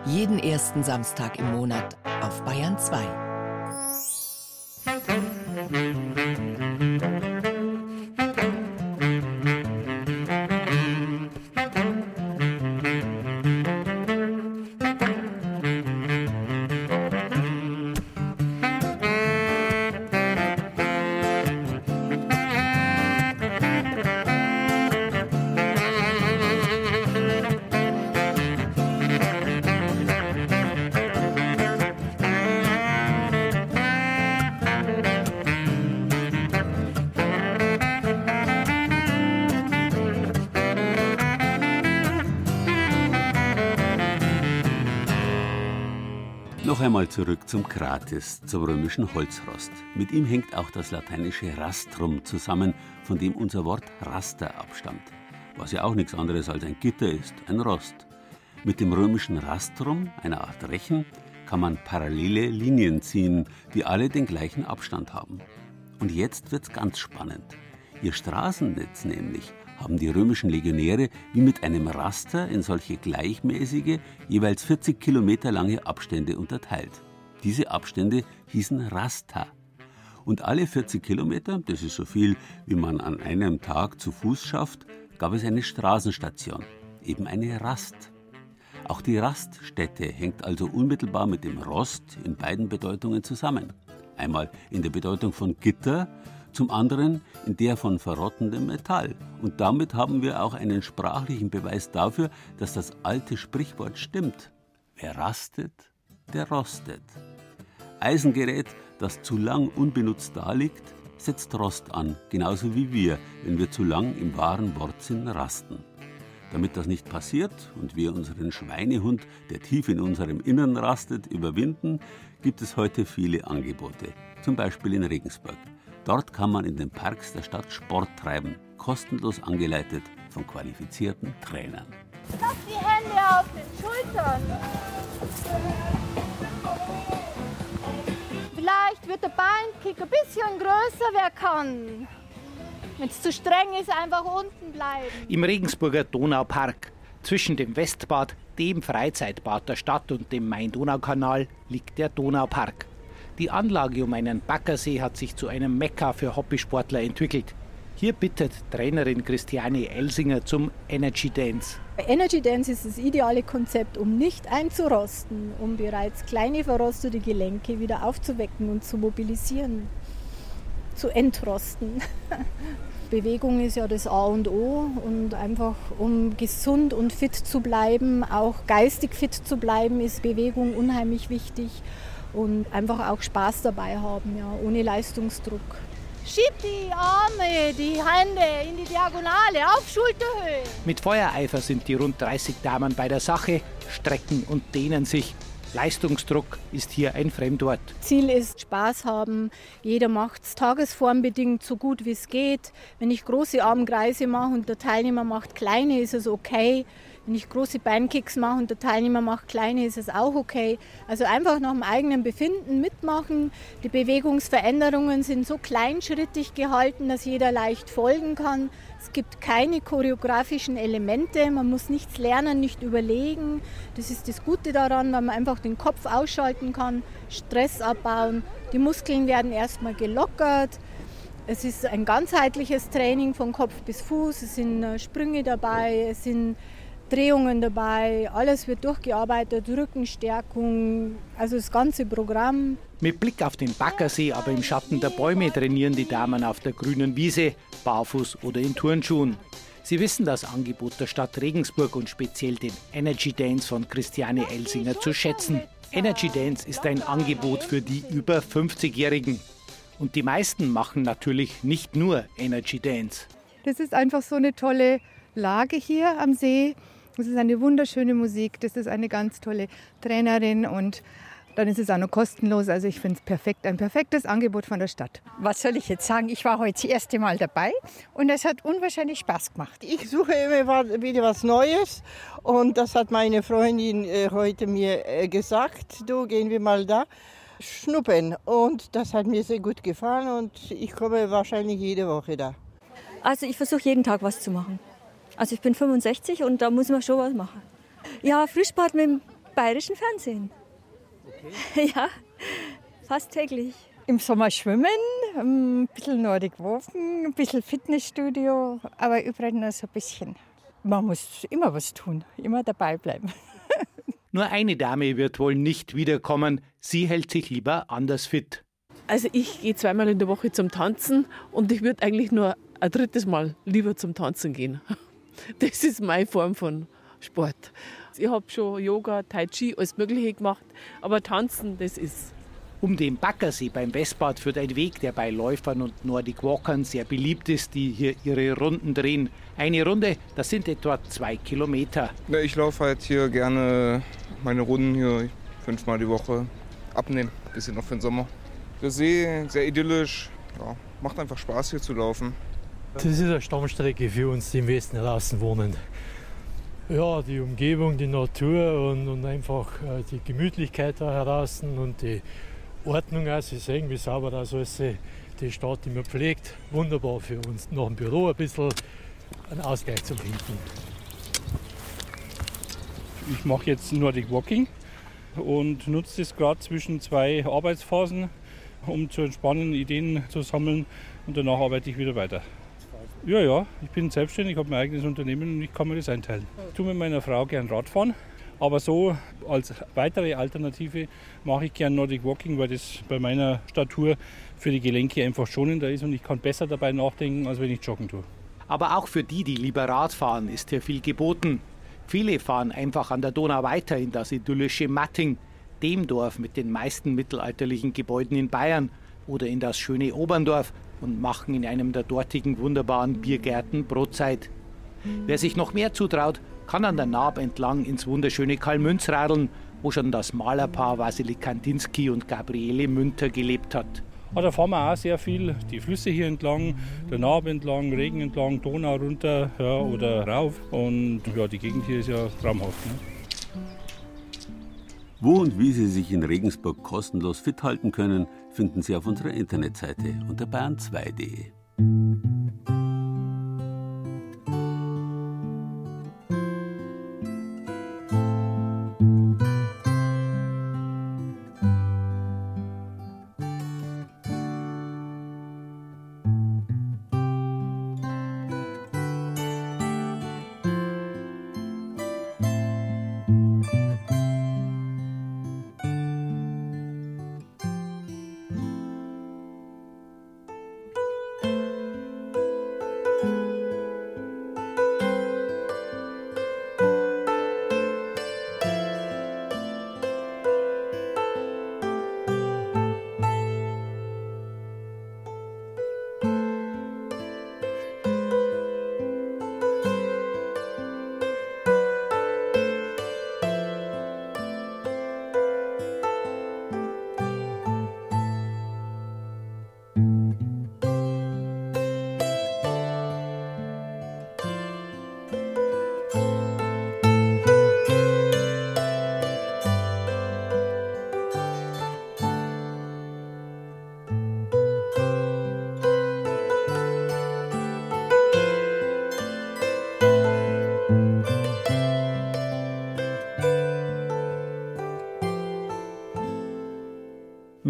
Jeden ersten Samstag im Monat auf Bayern 2. einmal zurück zum Krates, zum römischen Holzrost. Mit ihm hängt auch das lateinische Rastrum zusammen, von dem unser Wort Raster abstammt. Was ja auch nichts anderes als ein Gitter ist, ein Rost. Mit dem römischen Rastrum, einer Art Rechen, kann man parallele Linien ziehen, die alle den gleichen Abstand haben. Und jetzt wird's ganz spannend. Ihr Straßennetz nämlich haben die römischen Legionäre wie mit einem Raster in solche gleichmäßige, jeweils 40 Kilometer lange Abstände unterteilt. Diese Abstände hießen Rasta. Und alle 40 Kilometer, das ist so viel, wie man an einem Tag zu Fuß schafft, gab es eine Straßenstation, eben eine Rast. Auch die Raststätte hängt also unmittelbar mit dem Rost in beiden Bedeutungen zusammen. Einmal in der Bedeutung von Gitter, zum anderen in der von verrottendem Metall. Und damit haben wir auch einen sprachlichen Beweis dafür, dass das alte Sprichwort stimmt. Wer rastet, der rostet. Eisengerät, das zu lang unbenutzt daliegt, setzt Rost an, genauso wie wir, wenn wir zu lang im wahren Wortsinn rasten. Damit das nicht passiert und wir unseren Schweinehund, der tief in unserem Innern rastet, überwinden, gibt es heute viele Angebote, zum Beispiel in Regensburg. Dort kann man in den Parks der Stadt Sport treiben, kostenlos angeleitet von qualifizierten Trainern. Lass die Hände auf den Schultern. Vielleicht wird der Beinkick ein bisschen größer, wer kann. Wenn es zu streng ist, einfach unten bleiben. Im Regensburger Donaupark zwischen dem Westbad, dem Freizeitbad der Stadt und dem Main-Donau-Kanal liegt der Donaupark. Die Anlage um einen Baggersee hat sich zu einem Mekka für Hobbysportler entwickelt. Hier bittet Trainerin Christiane Elsinger zum Energy Dance. Energy Dance ist das ideale Konzept, um nicht einzurosten, um bereits kleine verrostete Gelenke wieder aufzuwecken und zu mobilisieren, zu entrosten. Bewegung ist ja das A und O und einfach um gesund und fit zu bleiben, auch geistig fit zu bleiben, ist Bewegung unheimlich wichtig und einfach auch Spaß dabei haben, ja, ohne Leistungsdruck. Schieb die Arme, die Hände in die Diagonale auf Schulterhöhe. Mit Feuereifer sind die rund 30 Damen bei der Sache, strecken und dehnen sich. Leistungsdruck ist hier ein Fremdwort. Ziel ist Spaß haben. Jeder macht es tagesformbedingt so gut wie es geht. Wenn ich große Armkreise mache und der Teilnehmer macht kleine, ist es okay. Wenn ich große Beinkicks mache und der Teilnehmer macht kleine, ist es auch okay. Also einfach nach dem eigenen Befinden mitmachen. Die Bewegungsveränderungen sind so kleinschrittig gehalten, dass jeder leicht folgen kann. Es gibt keine choreografischen Elemente, man muss nichts lernen, nicht überlegen. Das ist das Gute daran, weil man einfach den Kopf ausschalten kann, Stress abbauen. Die Muskeln werden erstmal gelockert. Es ist ein ganzheitliches Training von Kopf bis Fuß. Es sind äh, Sprünge dabei, es sind Drehungen dabei, alles wird durchgearbeitet, Rückenstärkung, also das ganze Programm. Mit Blick auf den Baggersee, aber im Schatten der Bäume trainieren die Damen auf der grünen Wiese, barfuß oder in Turnschuhen. Sie wissen das Angebot der Stadt Regensburg und speziell den Energy Dance von Christiane Elsinger zu schätzen. Energy Dance ist ein Angebot für die über 50-Jährigen. Und die meisten machen natürlich nicht nur Energy Dance. Das ist einfach so eine tolle Lage hier am See. Das ist eine wunderschöne Musik. Das ist eine ganz tolle Trainerin und dann ist es auch noch kostenlos. Also ich finde es perfekt, ein perfektes Angebot von der Stadt. Was soll ich jetzt sagen? Ich war heute das erste Mal dabei und es hat unwahrscheinlich Spaß gemacht. Ich suche immer wieder was Neues und das hat meine Freundin äh, heute mir äh, gesagt. Du, gehen wir mal da schnuppern und das hat mir sehr gut gefallen und ich komme wahrscheinlich jede Woche da. Also ich versuche jeden Tag was zu machen. Also ich bin 65 und da muss man schon was machen. Ja, Frischbad mit dem bayerischen Fernsehen. Okay. Ja, fast täglich. Im Sommer schwimmen, ein bisschen Nordic Walken, ein bisschen Fitnessstudio, aber überall nur so ein bisschen. Man muss immer was tun, immer dabei bleiben. Nur eine Dame wird wohl nicht wiederkommen. Sie hält sich lieber anders fit. Also ich gehe zweimal in der Woche zum Tanzen und ich würde eigentlich nur ein drittes Mal lieber zum Tanzen gehen. Das ist meine Form von Sport. Ich habe schon Yoga, Tai Chi, alles Mögliche gemacht, aber Tanzen, das ist. Um den Baggersee beim Westbad führt ein Weg, der bei Läufern und Nordic Walkern sehr beliebt ist, die hier ihre Runden drehen. Eine Runde, das sind etwa zwei Kilometer. Ja, ich laufe halt hier gerne meine Runden hier fünfmal die Woche abnehmen, bisschen noch für den Sommer. Der See, sehr idyllisch, ja, macht einfach Spaß hier zu laufen. Das ist eine Stammstrecke für uns, die im Westen draußen wohnen. Ja, die Umgebung, die Natur und, und einfach äh, die Gemütlichkeit da draußen und die Ordnung auch. Sie sehen, wie sauber das alles die Stadt immer pflegt. Wunderbar für uns. Nach dem Büro ein bisschen einen Ausgleich zu finden. Ich mache jetzt Nordic Walking und nutze das gerade zwischen zwei Arbeitsphasen, um zu entspannen, Ideen zu sammeln und danach arbeite ich wieder weiter. Ja, ja, ich bin selbstständig, habe mein eigenes Unternehmen und ich kann mir das einteilen. Ich tue mit meiner Frau gern Radfahren, aber so als weitere Alternative mache ich gern Nordic Walking, weil das bei meiner Statur für die Gelenke einfach schonender ist und ich kann besser dabei nachdenken, als wenn ich joggen tue. Aber auch für die, die lieber Rad fahren, ist hier viel geboten. Viele fahren einfach an der Donau weiter in das idyllische Matting, dem Dorf mit den meisten mittelalterlichen Gebäuden in Bayern, oder in das schöne Oberndorf, und machen in einem der dortigen wunderbaren Biergärten Brotzeit. Wer sich noch mehr zutraut, kann an der Naab entlang ins wunderschöne Karlmünz radeln, wo schon das Malerpaar Wassily Kandinsky und Gabriele Münter gelebt hat. Ja, da fahren wir auch sehr viel die Flüsse hier entlang, der Naab entlang, Regen entlang, Donau runter ja, oder rauf. Und ja, die Gegend hier ist ja traumhaft. Ne? Wo und wie Sie sich in Regensburg kostenlos fit halten können, finden Sie auf unserer Internetseite unter bayern2.de.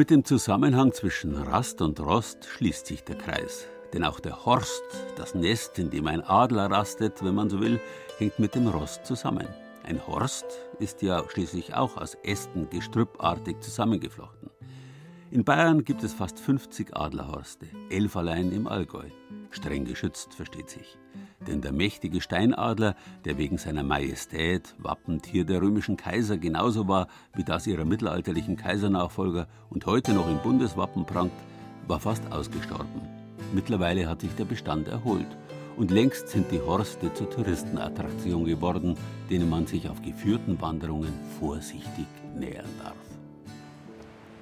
Mit dem Zusammenhang zwischen Rast und Rost schließt sich der Kreis. Denn auch der Horst, das Nest, in dem ein Adler rastet, wenn man so will, hängt mit dem Rost zusammen. Ein Horst ist ja schließlich auch aus Ästen gestrüppartig zusammengeflochten. In Bayern gibt es fast 50 Adlerhorste, elf allein im Allgäu. Streng geschützt, versteht sich. Denn der mächtige Steinadler, der wegen seiner Majestät Wappentier der römischen Kaiser genauso war wie das ihrer mittelalterlichen Kaisernachfolger und heute noch im Bundeswappen prangt, war fast ausgestorben. Mittlerweile hat sich der Bestand erholt. Und längst sind die Horste zur Touristenattraktion geworden, denen man sich auf geführten Wanderungen vorsichtig nähern darf.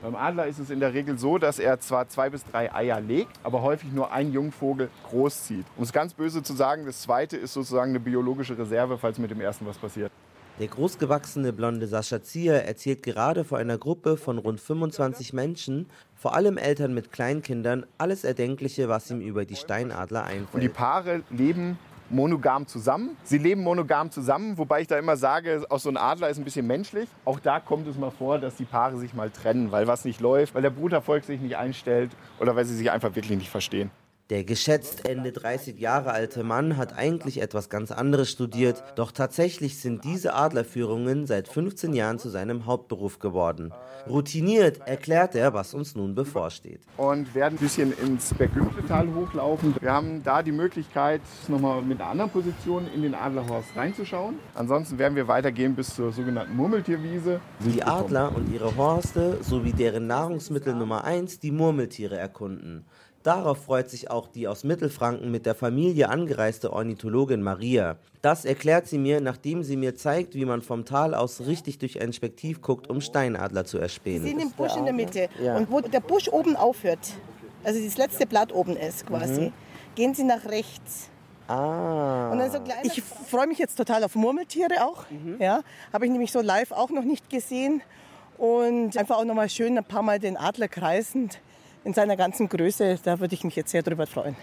Beim Adler ist es in der Regel so, dass er zwar zwei bis drei Eier legt, aber häufig nur einen Jungvogel großzieht. Um es ganz böse zu sagen, das zweite ist sozusagen eine biologische Reserve, falls mit dem ersten was passiert. Der großgewachsene blonde Sascha Zier erzählt gerade vor einer Gruppe von rund 25 Menschen, vor allem Eltern mit Kleinkindern, alles Erdenkliche, was ihm über die Steinadler einfällt. Und die Paare leben monogam zusammen. Sie leben monogam zusammen, wobei ich da immer sage, auch so ein Adler ist ein bisschen menschlich. Auch da kommt es mal vor, dass die Paare sich mal trennen, weil was nicht läuft, weil der Brutervolk sich nicht einstellt oder weil sie sich einfach wirklich nicht verstehen. Der geschätzt Ende 30 Jahre alte Mann hat eigentlich etwas ganz anderes studiert, doch tatsächlich sind diese Adlerführungen seit 15 Jahren zu seinem Hauptberuf geworden. Routiniert erklärt er, was uns nun bevorsteht. Und werden ein bisschen ins Bergümpeltal hochlaufen. Wir haben da die Möglichkeit, nochmal mit einer anderen Position in den Adlerhorst reinzuschauen. Ansonsten werden wir weitergehen bis zur sogenannten Murmeltierwiese. Die Adler und ihre Horste sowie deren Nahrungsmittel Nummer 1 die Murmeltiere erkunden. Darauf freut sich auch die aus Mittelfranken mit der Familie angereiste Ornithologin Maria. Das erklärt sie mir, nachdem sie mir zeigt, wie man vom Tal aus richtig durch ein Spektiv guckt, um Steinadler zu erspähen. Sie sehen den Busch in der Mitte. Ja. Und wo der Busch oben aufhört, also das letzte Blatt oben ist quasi, Mhm. gehen Sie nach rechts. Ah. Und dann so ich freue mich jetzt total auf Murmeltiere auch. Ja, Habe ich nämlich so live auch noch nicht gesehen. Und einfach auch noch mal schön ein paar Mal den Adler kreisend in seiner ganzen Größe. Da würde ich mich jetzt sehr drüber freuen.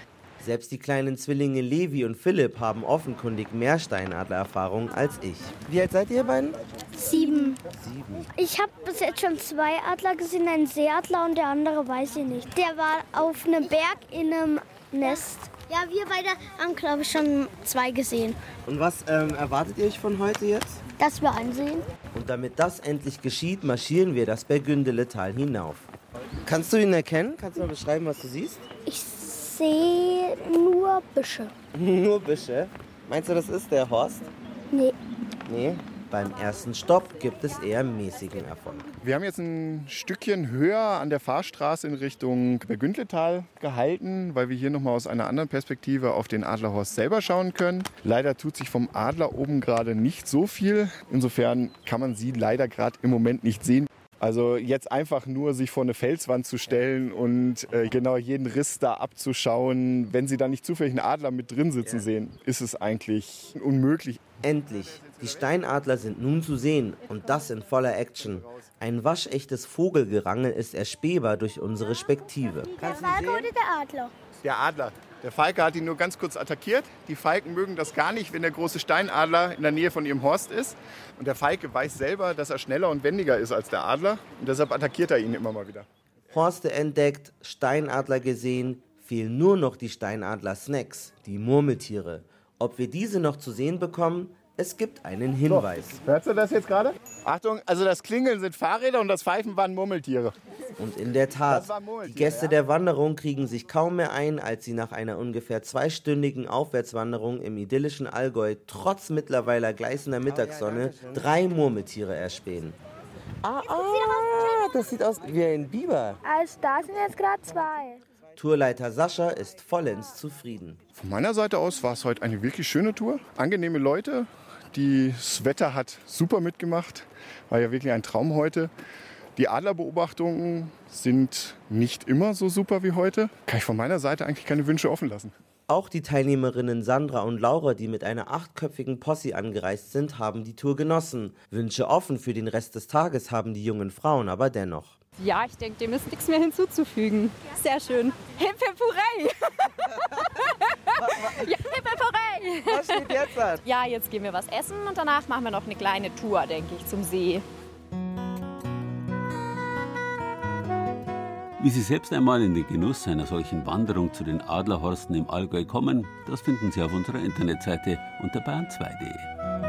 Selbst die kleinen Zwillinge Levi und Philipp haben offenkundig mehr Steinadlererfahrung als ich. Wie alt seid ihr beiden? Sieben. Sieben. Ich habe bis jetzt schon zwei Adler gesehen, einen Seeadler und der andere weiß ich nicht. Der war auf einem Berg in einem Nest. Ja, wir beide haben, glaube ich, schon zwei gesehen. Und was ähm, erwartet ihr euch von heute jetzt? Dass wir ansehen. Und damit das endlich geschieht, marschieren wir das Bergündele-Tal hinauf. Kannst du ihn erkennen? Kannst du mal beschreiben, was du siehst? Ich sehe nur Büsche. Nur Büsche. Meinst du, das ist der Horst? Nee. Nee. Beim ersten Stopp gibt es eher mäßigen Erfolg. Wir haben jetzt ein Stückchen höher an der Fahrstraße in Richtung Bergündletal gehalten, weil wir hier nochmal aus einer anderen Perspektive auf den Adlerhorst selber schauen können. Leider tut sich vom Adler oben gerade nicht so viel. Insofern kann man sie leider gerade im Moment nicht sehen. Also jetzt einfach nur sich vor eine Felswand zu stellen und äh, genau jeden Riss da abzuschauen, wenn Sie da nicht zufällig einen Adler mit drin sitzen sehen, ist es eigentlich unmöglich. Endlich. Die Steinadler sind nun zu sehen und das in voller Action. Ein waschechtes Vogelgerangel ist erspähbar durch unsere Spektive. Der Falke oder der Adler? Der Adler. Der Falke hat ihn nur ganz kurz attackiert. Die Falken mögen das gar nicht, wenn der große Steinadler in der Nähe von ihrem Horst ist. Und der Falke weiß selber, dass er schneller und wendiger ist als der Adler. Und deshalb attackiert er ihn immer mal wieder. Horste entdeckt, Steinadler gesehen, fehlen nur noch die Steinadler-Snacks, die Murmeltiere. Ob wir diese noch zu sehen bekommen? Es gibt einen Hinweis. Hörst du das jetzt gerade? Achtung, also das Klingeln sind Fahrräder und das Pfeifen waren Murmeltiere. Und in der Tat, die Gäste der Wanderung kriegen sich kaum mehr ein, als sie nach einer ungefähr zweistündigen Aufwärtswanderung im idyllischen Allgäu trotz mittlerweile gleißender Mittagssonne drei Murmeltiere erspähen. Ah, ah, das sieht aus wie ein Biber. Also da sind jetzt gerade zwei. Tourleiter Sascha ist vollends zufrieden. Von meiner Seite aus war es heute eine wirklich schöne Tour. Angenehme Leute. Das Wetter hat super mitgemacht. War ja wirklich ein Traum heute. Die Adlerbeobachtungen sind nicht immer so super wie heute. Kann ich von meiner Seite eigentlich keine Wünsche offen lassen. Auch die Teilnehmerinnen Sandra und Laura, die mit einer achtköpfigen Posse angereist sind, haben die Tour genossen. Wünsche offen für den Rest des Tages haben die jungen Frauen aber dennoch. Ja, ich denke, dem ist nichts mehr hinzuzufügen. Sehr schön. Hip hip hooray! ja, hip hip hooray! Was steht jetzt an? Ja, jetzt gehen wir was essen und danach machen wir noch eine kleine Tour, denke ich, zum See. Wie Sie selbst einmal in den Genuss einer solchen Wanderung zu den Adlerhorsten im Allgäu kommen, das finden Sie auf unserer Internetseite unter bayern2.de.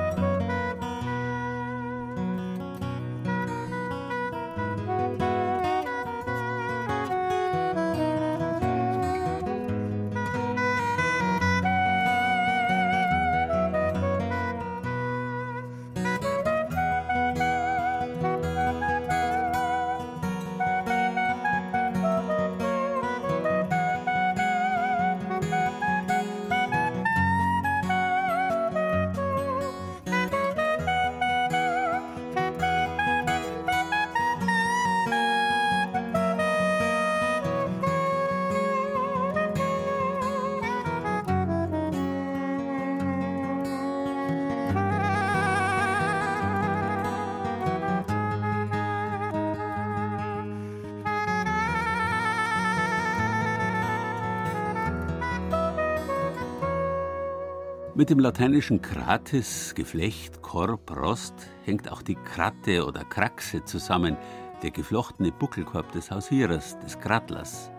Mit dem lateinischen Kratis, Geflecht, Korb, Rost, hängt auch die Kratte oder Kraxe zusammen, der geflochtene Buckelkorb des Hausierers, des Krattlers.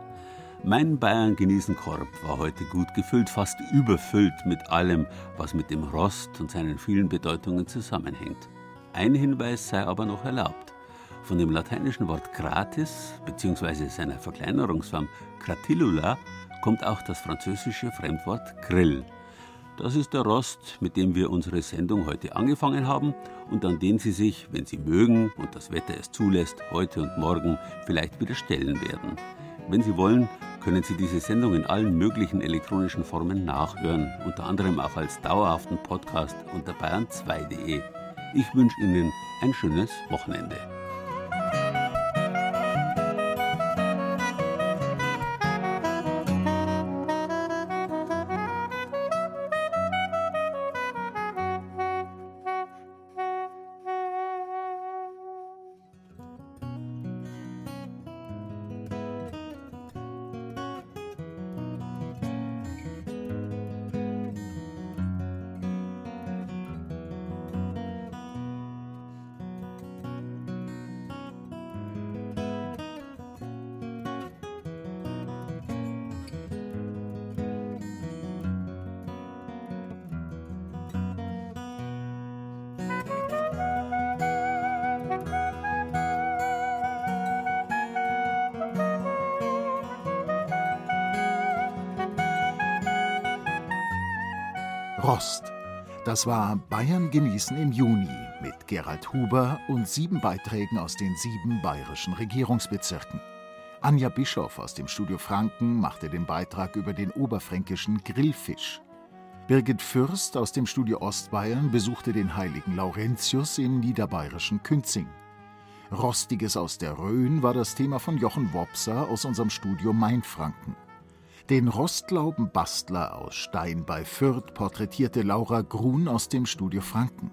Mein Bayern genießen Korb war heute gut gefüllt, fast überfüllt mit allem, was mit dem Rost und seinen vielen Bedeutungen zusammenhängt. Ein Hinweis sei aber noch erlaubt. Von dem lateinischen Wort gratis bzw. seiner Verkleinerungsform cratillula kommt auch das französische Fremdwort Grill. Das ist der Rost, mit dem wir unsere Sendung heute angefangen haben und an den Sie sich, wenn Sie mögen und das Wetter es zulässt, heute und morgen vielleicht wieder stellen werden. Wenn Sie wollen, können Sie diese Sendung in allen möglichen elektronischen Formen nachhören, unter anderem auch als dauerhaften Podcast unter bayern2.de. Ich wünsche Ihnen ein schönes Wochenende. Rost. Das war Bayern genießen im Juni mit Gerald Huber und sieben Beiträgen aus den sieben bayerischen Regierungsbezirken. Anja Bischoff aus dem Studio Franken machte den Beitrag über den oberfränkischen Grillfisch. Birgit Fürst aus dem Studio Ostbayern besuchte den heiligen Laurentius im niederbayerischen Künzing. Rostiges aus der Rhön war das Thema von Jochen Wopser aus unserem Studio Mainfranken. Den Rostlaubenbastler aus Stein bei Fürth porträtierte Laura Grun aus dem Studio Franken.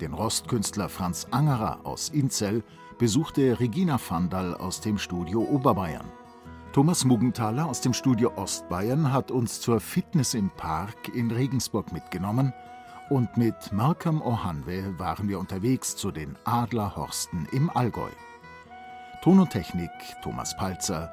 Den Rostkünstler Franz Angerer aus Inzell besuchte Regina Vandal aus dem Studio Oberbayern. Thomas Muggenthaler aus dem Studio Ostbayern hat uns zur Fitness im Park in Regensburg mitgenommen und mit Malcolm Ohanwe waren wir unterwegs zu den Adlerhorsten im Allgäu. Ton und Technik Thomas Palzer,